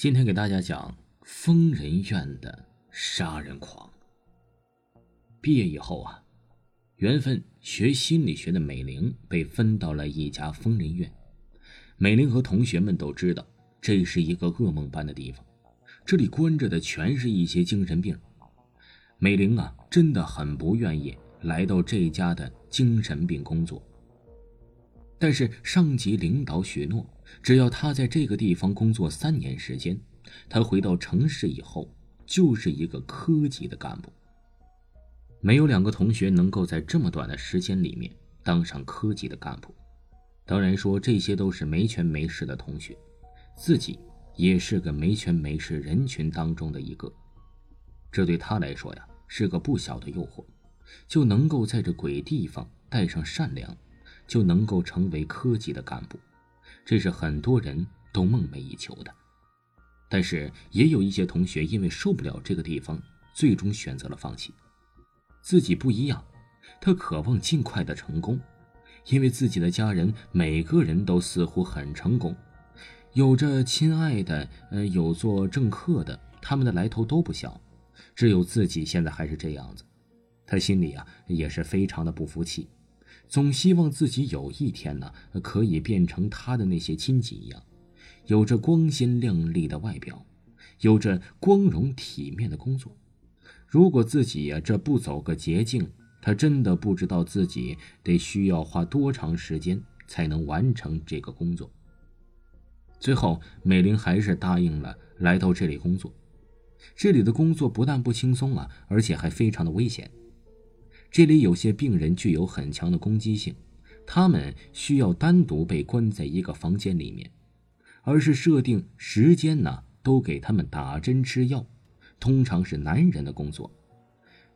今天给大家讲疯人院的杀人狂。毕业以后啊，缘分学心理学的美玲被分到了一家疯人院。美玲和同学们都知道，这是一个噩梦般的地方，这里关着的全是一些精神病。美玲啊，真的很不愿意来到这家的精神病工作。但是上级领导许诺，只要他在这个地方工作三年时间，他回到城市以后就是一个科级的干部。没有两个同学能够在这么短的时间里面当上科级的干部。当然说这些都是没权没势的同学，自己也是个没权没势人群当中的一个。这对他来说呀，是个不小的诱惑，就能够在这鬼地方带上善良。就能够成为科级的干部，这是很多人都梦寐以求的。但是也有一些同学因为受不了这个地方，最终选择了放弃。自己不一样，他渴望尽快的成功，因为自己的家人每个人都似乎很成功，有着亲爱的，呃，有做政客的，他们的来头都不小，只有自己现在还是这样子，他心里啊也是非常的不服气。总希望自己有一天呢，可以变成他的那些亲戚一样，有着光鲜亮丽的外表，有着光荣体面的工作。如果自己呀这不走个捷径，他真的不知道自己得需要花多长时间才能完成这个工作。最后，美玲还是答应了来到这里工作。这里的工作不但不轻松啊，而且还非常的危险。这里有些病人具有很强的攻击性，他们需要单独被关在一个房间里面，而是设定时间呢，都给他们打针吃药，通常是男人的工作，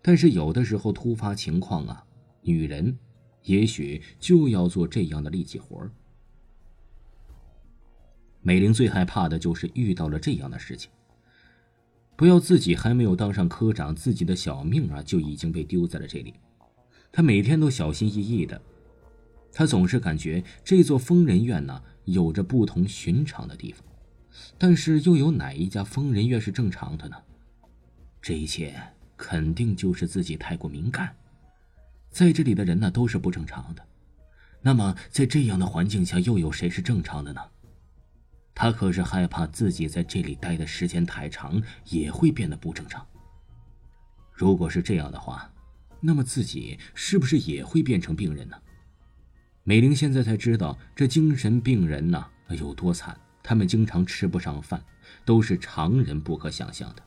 但是有的时候突发情况啊，女人也许就要做这样的力气活。美玲最害怕的就是遇到了这样的事情，不要自己还没有当上科长，自己的小命啊就已经被丢在了这里。他每天都小心翼翼的，他总是感觉这座疯人院呢有着不同寻常的地方，但是又有哪一家疯人院是正常的呢？这一切肯定就是自己太过敏感，在这里的人呢都是不正常的，那么在这样的环境下，又有谁是正常的呢？他可是害怕自己在这里待的时间太长，也会变得不正常。如果是这样的话。那么自己是不是也会变成病人呢？美玲现在才知道，这精神病人呐有多惨。他们经常吃不上饭，都是常人不可想象的。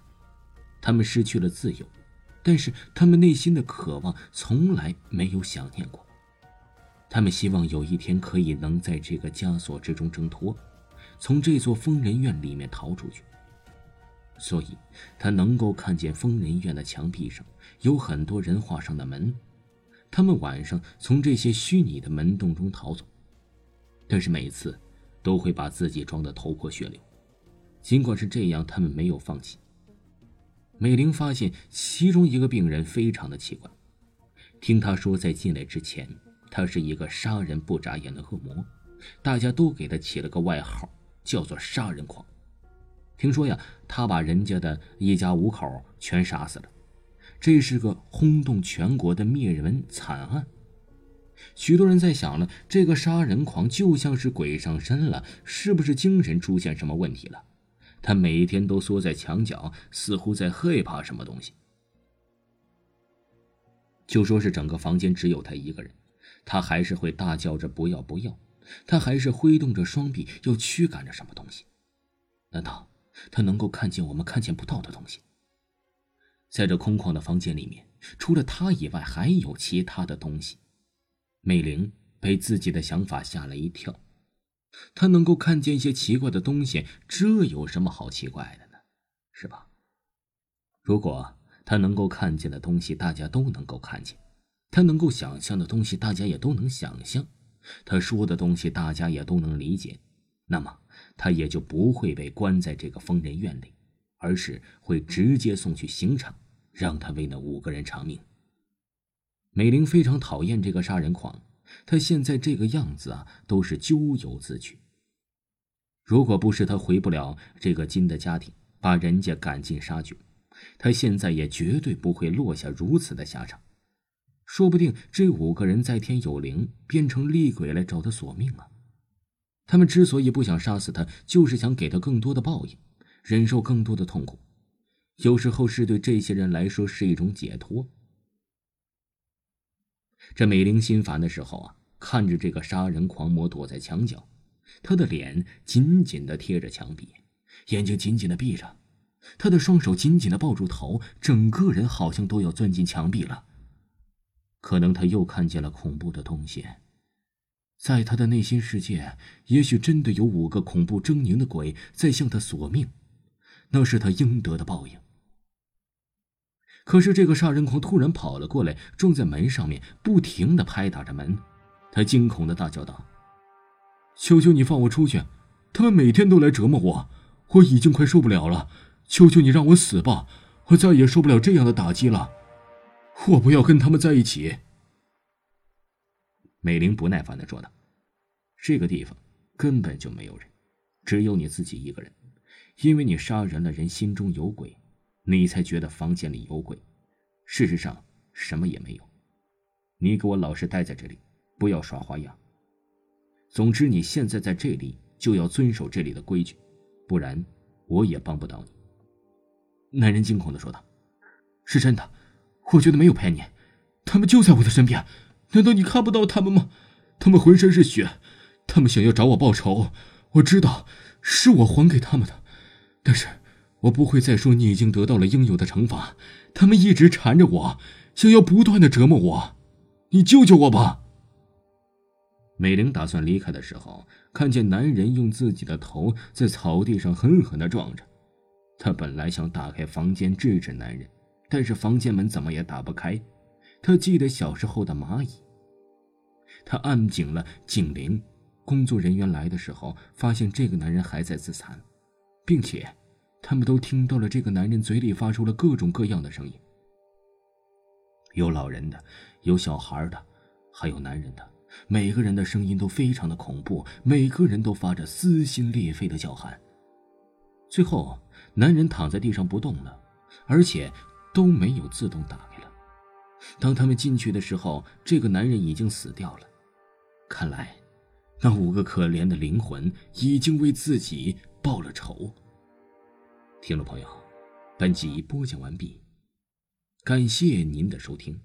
他们失去了自由，但是他们内心的渴望从来没有想念过。他们希望有一天可以能在这个枷锁之中挣脱，从这座疯人院里面逃出去。所以，他能够看见疯人院的墙壁上有很多人画上的门，他们晚上从这些虚拟的门洞中逃走，但是每次都会把自己装得头破血流。尽管是这样，他们没有放弃。美玲发现其中一个病人非常的奇怪，听他说，在进来之前，他是一个杀人不眨眼的恶魔，大家都给他起了个外号，叫做“杀人狂”。听说呀，他把人家的一家五口全杀死了，这是个轰动全国的灭人惨案。许多人在想了，这个杀人狂就像是鬼上身了，是不是精神出现什么问题了？他每天都缩在墙角，似乎在害怕什么东西。就说是整个房间只有他一个人，他还是会大叫着不要不要，他还是挥动着双臂要驱赶着什么东西？难道？他能够看见我们看见不到的东西。在这空旷的房间里面，除了他以外，还有其他的东西。美玲被自己的想法吓了一跳。他能够看见一些奇怪的东西，这有什么好奇怪的呢？是吧？如果他能够看见的东西，大家都能够看见；他能够想象的东西，大家也都能想象；他说的东西，大家也都能理解。那么。他也就不会被关在这个疯人院里，而是会直接送去刑场，让他为那五个人偿命。美玲非常讨厌这个杀人狂，他现在这个样子啊，都是咎由自取。如果不是他回不了这个金的家庭，把人家赶尽杀绝，他现在也绝对不会落下如此的下场。说不定这五个人在天有灵，变成厉鬼来找他索命啊！他们之所以不想杀死他，就是想给他更多的报应，忍受更多的痛苦。有时候是对这些人来说是一种解脱。这美玲心烦的时候啊，看着这个杀人狂魔躲在墙角，他的脸紧紧的贴着墙壁，眼睛紧紧的闭着，他的双手紧紧的抱住头，整个人好像都要钻进墙壁了。可能他又看见了恐怖的东西，在他的内心世界，也许真的有五个恐怖狰狞的鬼在向他索命，那是他应得的报应。可是这个杀人狂突然跑了过来，撞在门上面，不停的拍打着门。他惊恐的大叫道：“求求你放我出去！他们每天都来折磨我，我已经快受不了了！求求你让我死吧！我再也受不了这样的打击了！我不要跟他们在一起！”美玲不耐烦的说道：“这个地方根本就没有人，只有你自己一个人，因为你杀人了人，心中有鬼。”你才觉得房间里有鬼，事实上什么也没有。你给我老实待在这里，不要耍花样。总之，你现在在这里就要遵守这里的规矩，不然我也帮不到你。男人惊恐的说道：“是真的，我觉得没有骗你，他们就在我的身边。难道你看不到他们吗？他们浑身是血，他们想要找我报仇。我知道是我还给他们的，但是……”我不会再说你已经得到了应有的惩罚。他们一直缠着我，想要不断的折磨我。你救救我吧！美玲打算离开的时候，看见男人用自己的头在草地上狠狠的撞着。她本来想打开房间制止男人，但是房间门怎么也打不开。她记得小时候的蚂蚁。她按紧了警铃。工作人员来的时候，发现这个男人还在自残，并且。他们都听到了这个男人嘴里发出了各种各样的声音，有老人的，有小孩的，还有男人的。每个人的声音都非常的恐怖，每个人都发着撕心裂肺的叫喊。最后，男人躺在地上不动了，而且都没有自动打开了。当他们进去的时候，这个男人已经死掉了。看来，那五个可怜的灵魂已经为自己报了仇。听众朋友，本集播讲完毕，感谢您的收听。